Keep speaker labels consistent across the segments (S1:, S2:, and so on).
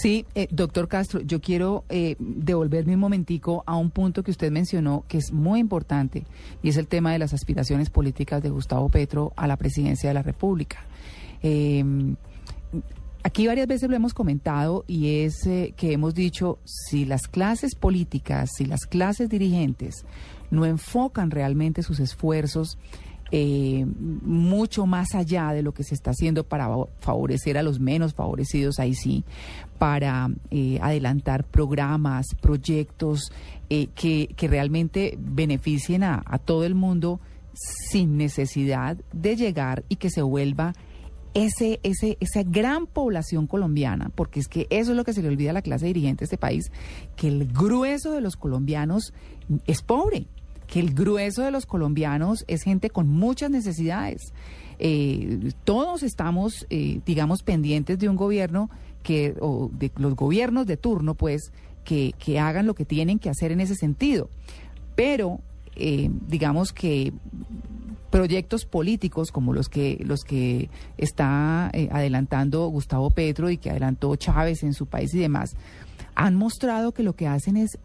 S1: Sí, eh, doctor Castro, yo quiero eh, devolverme un momentico a un punto que usted mencionó que es muy importante y es el tema de las aspiraciones políticas de Gustavo Petro a la presidencia de la República. Eh, aquí varias veces lo hemos comentado y es eh, que hemos dicho, si las clases políticas, si las clases dirigentes no enfocan realmente sus esfuerzos eh, mucho más allá de lo que se está haciendo para favorecer a los menos favorecidos, ahí sí, para eh, adelantar programas, proyectos eh, que, que, realmente beneficien a, todo el mundo sin necesidad de llegar y que se vuelva ese, ese, esa gran población colombiana, porque es que eso es lo que se le olvida a la clase dirigente de este país, que el grueso de los colombianos es pobre que el grueso de los colombianos es gente con muchas necesidades. Eh, todos estamos, eh, digamos, pendientes de un gobierno que, o de los gobiernos de turno, pues, que, que hagan lo que tienen que hacer en ese sentido. Pero, eh, digamos que proyectos políticos como los que los que está adelantando Gustavo Petro y que adelantó Chávez en su país y demás han mostrado que lo que hacen es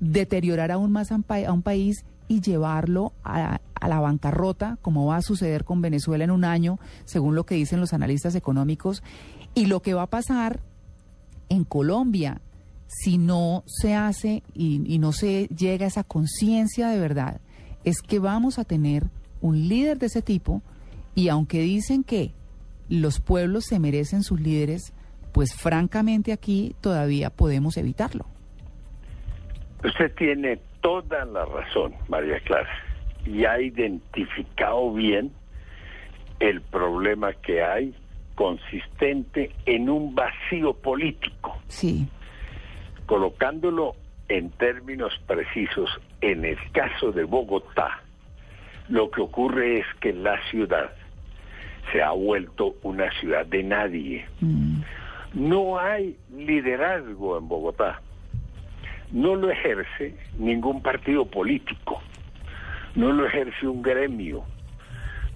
S1: deteriorar aún más a un país y llevarlo a, la bancarrota, como va a suceder con Venezuela en un año, según lo que dicen los analistas económicos, y lo que va a pasar en Colombia si no se hace y, no se llega a esa conciencia de verdad, es que vamos a tener un líder de ese tipo y aunque dicen que los pueblos se merecen sus líderes, pues francamente aquí todavía podemos evitarlo.
S2: Usted tiene toda la razón, María Clara, y ha identificado bien el problema que hay consistente en un vacío político.
S1: Sí.
S2: Colocándolo en términos precisos, en el caso de Bogotá, lo que ocurre es que la ciudad se ha vuelto una ciudad de nadie. Mm. No hay liderazgo en Bogotá no lo ejerce ningún partido político, no lo ejerce un gremio,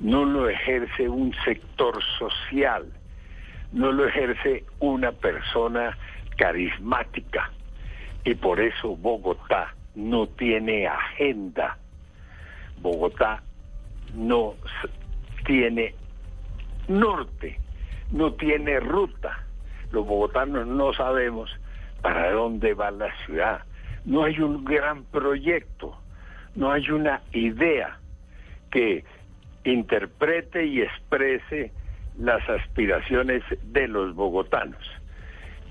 S2: no lo ejerce un sector social, no lo ejerce una persona carismática. Y por eso Bogotá no tiene agenda. Bogotá no tiene norte, no tiene ruta. Los bogotanos no sabemos para dónde va la ciudad. No hay un gran proyecto, no hay una idea que interprete y exprese las aspiraciones de los bogotanos.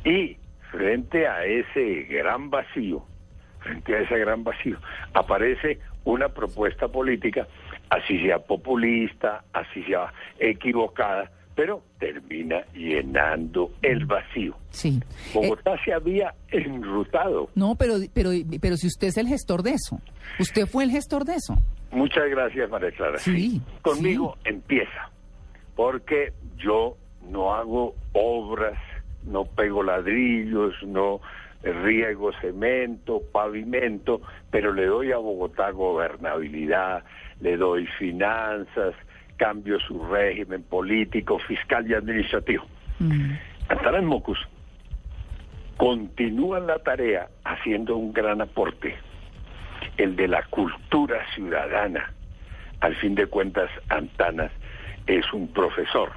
S2: Y frente a ese gran vacío, frente a ese gran vacío, aparece una propuesta política, así sea populista, así sea equivocada, pero termina llenando el vacío.
S1: Sí.
S2: Bogotá se había enrutado.
S1: No, pero, pero, pero si usted es el gestor de eso, usted fue el gestor de eso.
S2: Muchas gracias, María Clara.
S1: Sí.
S2: Conmigo empieza, porque yo no hago obras, no pego ladrillos, no riego cemento, pavimento, pero le doy a Bogotá gobernabilidad, le doy finanzas, cambio su régimen político, fiscal y administrativo. Mm. Mocus continúa la tarea haciendo un gran aporte, el de la cultura ciudadana. Al fin de cuentas, Antanas es un profesor,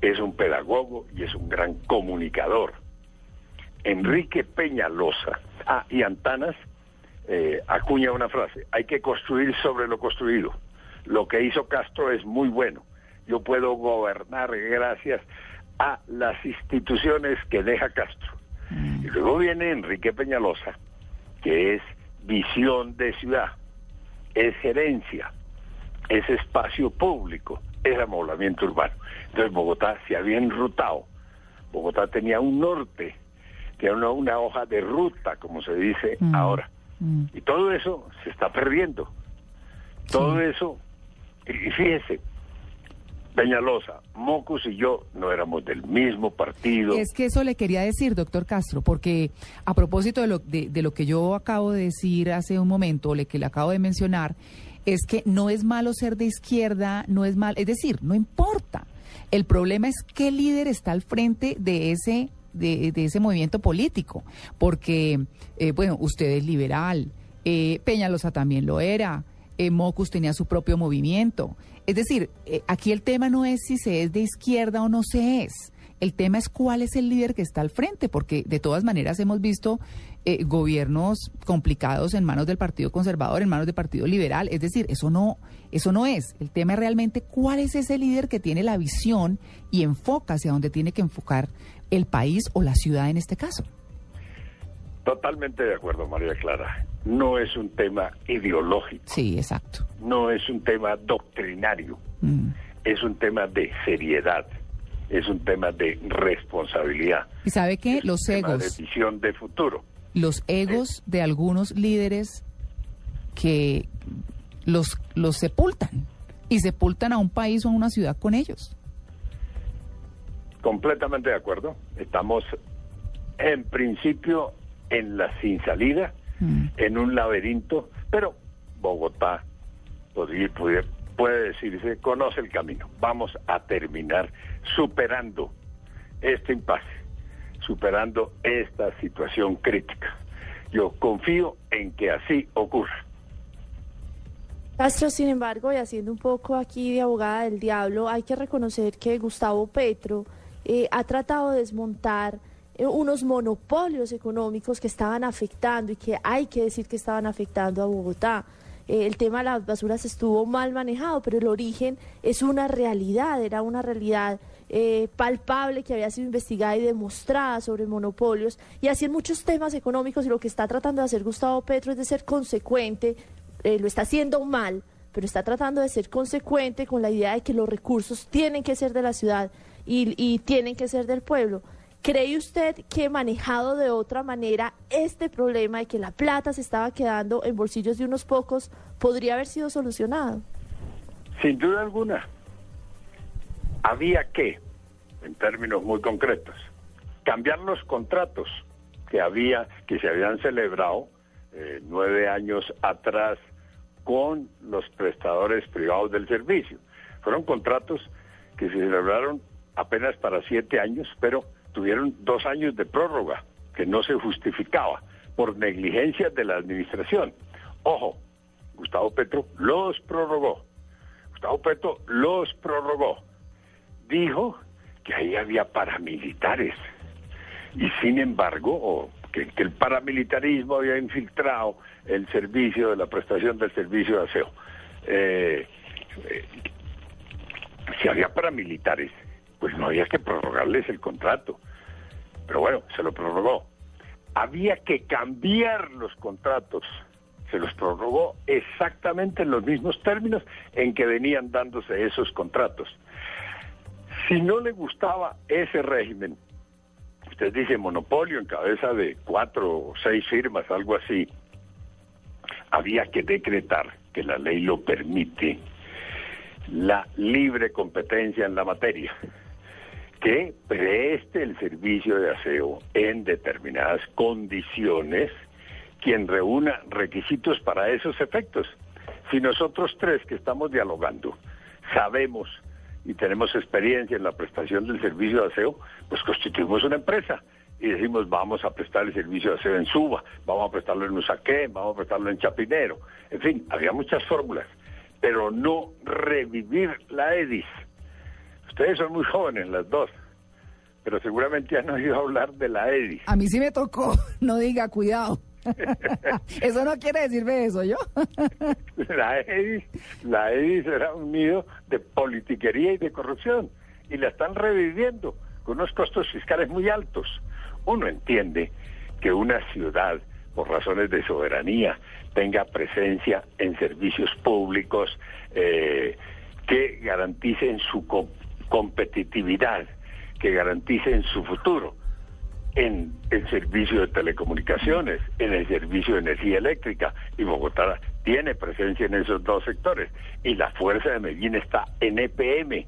S2: es un pedagogo y es un gran comunicador. Enrique Peñalosa, ah, y Antanas eh, acuña una frase, hay que construir sobre lo construido. Lo que hizo Castro es muy bueno. Yo puedo gobernar gracias a las instituciones que deja Castro. Mm. Y luego viene Enrique Peñalosa, que es visión de ciudad, es gerencia, es espacio público, es amoblamiento urbano. Entonces Bogotá se había enrutado. Bogotá tenía un norte, tenía una, hoja de ruta, como se dice mm. ahora. Mm. Y todo eso se está perdiendo. Todo eso y fíjese, Peñalosa, Mocus y yo no éramos del mismo partido.
S1: Es que eso le quería decir, doctor Castro, porque a propósito de lo, de, lo que yo acabo de decir hace un momento, le que le acabo de mencionar, es que no es malo ser de izquierda, no es mal, es decir, no importa. El problema es qué líder está al frente de ese de, ese movimiento político, porque, eh, bueno, usted es liberal, eh, Peñalosa también lo era, eh, Mocus tenía su propio movimiento. Es decir, eh, aquí el tema no es si se es de izquierda o no se es. El tema es cuál es el líder que está al frente, porque de todas maneras hemos visto eh, gobiernos complicados en manos del Partido Conservador, en manos del Partido Liberal. Es decir, eso no, eso no es. El tema es realmente cuál es ese líder que tiene la visión y enfoca hacia dónde tiene que enfocar el país o la ciudad en este caso.
S2: Totalmente de acuerdo, María Clara. No es un tema ideológico.
S1: Sí, exacto.
S2: No es un tema doctrinario. Mm. Es un tema de seriedad. Es un tema de responsabilidad.
S1: ¿Y sabe qué? los egos.
S2: de visión de futuro.
S1: Los egos de algunos líderes que los, los sepultan y sepultan a un país o a una ciudad con ellos.
S2: Completamente de acuerdo. Estamos en principio en la sin salida, mm. en un laberinto, pero Bogotá puede, puede, puede decirse, conoce el camino. Vamos a terminar superando este impasse, superando esta situación crítica. Yo confío en que así ocurra.
S3: Castro, sin embargo, y haciendo un poco aquí de abogada del diablo, hay que reconocer que Gustavo Petro eh, ha tratado de desmontar unos monopolios económicos que estaban afectando y que hay que decir que estaban afectando a Bogotá. Eh, el tema de las basuras estuvo mal manejado, pero el origen es una realidad, era una realidad eh, palpable que había sido investigada y demostrada sobre monopolios y así en muchos temas económicos y lo que está tratando de hacer Gustavo Petro es de ser consecuente, lo está haciendo mal, pero está tratando de ser consecuente con la idea de que los recursos tienen que ser de la ciudad y tienen que ser del pueblo. ¿Cree usted que manejado de otra manera este problema de que la plata se estaba quedando en bolsillos de unos pocos podría haber sido solucionado?
S2: Sin duda alguna. Había que, en términos muy concretos, cambiar los contratos que había, que se habían celebrado eh, nueve años atrás con los prestadores privados del servicio. Fueron contratos que se celebraron apenas para siete años, pero tuvieron dos años de prórroga que no se justificaba por negligencia de la administración. Ojo, Gustavo Petro los prorrogó. Gustavo Petro los prorrogó. Dijo que ahí había paramilitares. Y sin embargo, que, el paramilitarismo había infiltrado el servicio de la prestación del servicio de aseo. Eh, eh, si había paramilitares, pues no había que prorrogarles el contrato. Pero bueno, se lo prorrogó. Había que cambiar los contratos. Se los prorrogó exactamente en los mismos términos en que venían dándose esos contratos. Si no le gustaba ese régimen, usted dice monopolio en cabeza de cuatro o seis firmas, algo así, había que decretar que la ley lo permite la libre competencia en la materia que preste el servicio de aseo en determinadas condiciones quien reúna requisitos para esos efectos. Si nosotros tres que estamos dialogando sabemos y tenemos experiencia en la prestación del servicio de aseo, pues constituimos una empresa y decimos vamos a prestar el servicio de aseo en Suba, vamos a prestarlo en Usaqué, vamos a prestarlo en Chapinero. En fin, había muchas fórmulas, pero no revivir la EDIS Ustedes son muy jóvenes las dos, pero seguramente han oído hablar de la EDI.
S1: A mí sí me tocó, no diga, cuidado. eso no quiere decirme eso, ¿yo?
S2: la EDI, la EDI será un nido de politiquería y de corrupción, y la están reviviendo con unos costos fiscales muy altos. Uno entiende que una ciudad, por razones de soberanía, tenga presencia en servicios públicos eh, que garanticen su competitividad que garanticen su futuro en el servicio de telecomunicaciones, en el servicio de energía eléctrica, y Bogotá tiene presencia en esos dos sectores. Y la fuerza de Medellín está en EPM,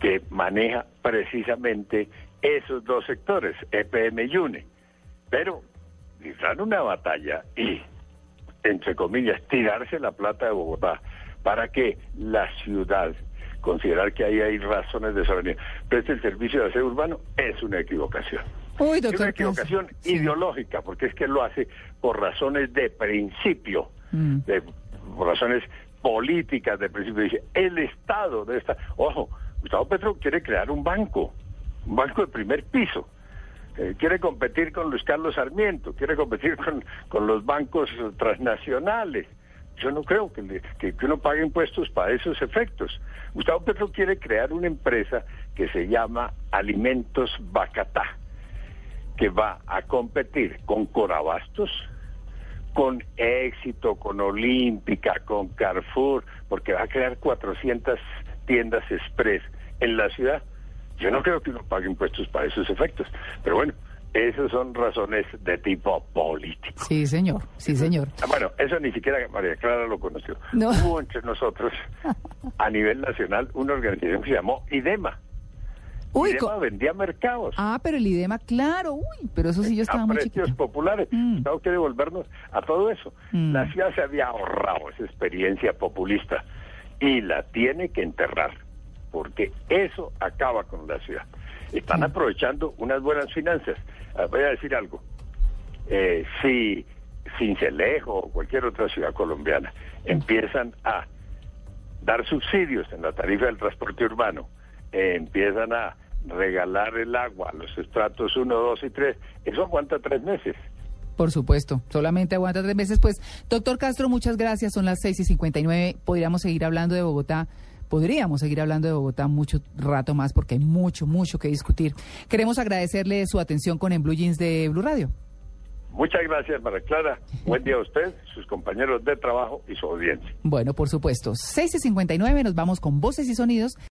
S2: que maneja precisamente esos dos sectores, EPM y UNE. Pero dan una batalla y, entre comillas, tirarse la plata de Bogotá para que la ciudad considerar que ahí hay razones de soberanía. Preste el servicio de aseo urbano es una equivocación.
S1: Uy,
S2: es una equivocación ideológica, porque es que lo hace por razones de principio,
S1: Mm.
S2: de, por razones políticas de principio. Dice, el Estado de esta... Ojo, Gustavo Petro quiere crear un banco, un banco de primer piso. Eh, quiere competir con Luis Carlos Sarmiento, quiere competir con, con los bancos transnacionales. Yo no creo que, que uno pague impuestos para esos efectos. Gustavo Petro quiere crear una empresa que se llama Alimentos Bacatá, que va a competir con Corabastos, con Éxito, con Olímpica, con Carrefour, porque va a crear 400 tiendas express en la ciudad. Yo no creo que uno pague impuestos para esos efectos, pero bueno, esas son razones de tipo político.
S1: Sí, señor. Sí, señor.
S2: Ah, Bueno, eso ni siquiera María Clara lo conoció.
S1: No.
S2: Hubo entre nosotros, a nivel nacional, una organización que se llamó IDEMA.
S1: Uy,
S2: IDEMA
S1: co-
S2: vendía mercados.
S1: ah, pero el idema, claro. Uy, pero eso sí yo estaba
S2: a
S1: muy
S2: precios
S1: chiquita.
S2: populares.
S1: Mm.
S2: Gustavo quiere devolvernos a todo eso.
S1: Mm.
S2: La ciudad se había ahorrado esa experiencia populista y la tiene que enterrar, porque eso acaba con la ciudad. Están
S1: Mm.
S2: aprovechando unas buenas finanzas. Ah, Voy a decir algo. Eh, si Cincelejo o cualquier otra ciudad colombiana empiezan a dar subsidios en la tarifa del transporte urbano, empiezan a regalar el agua a los estratos 1, 2 y 3, eso aguanta tres meses.
S1: Por supuesto, solamente aguanta tres meses. Pues, doctor Castro, muchas gracias. Son las seis y cincuenta y nueve. Podríamos seguir hablando de Bogotá. Podríamos seguir hablando de Bogotá mucho rato más porque hay mucho, mucho que discutir. Queremos agradecerle su atención con En Blue Jeans de Blue Radio.
S2: Muchas gracias, María Clara. Buen día a usted, sus compañeros de trabajo y su audiencia.
S1: Bueno, por supuesto, seis y cincuenta y nueve. Nos vamos con voces y sonidos.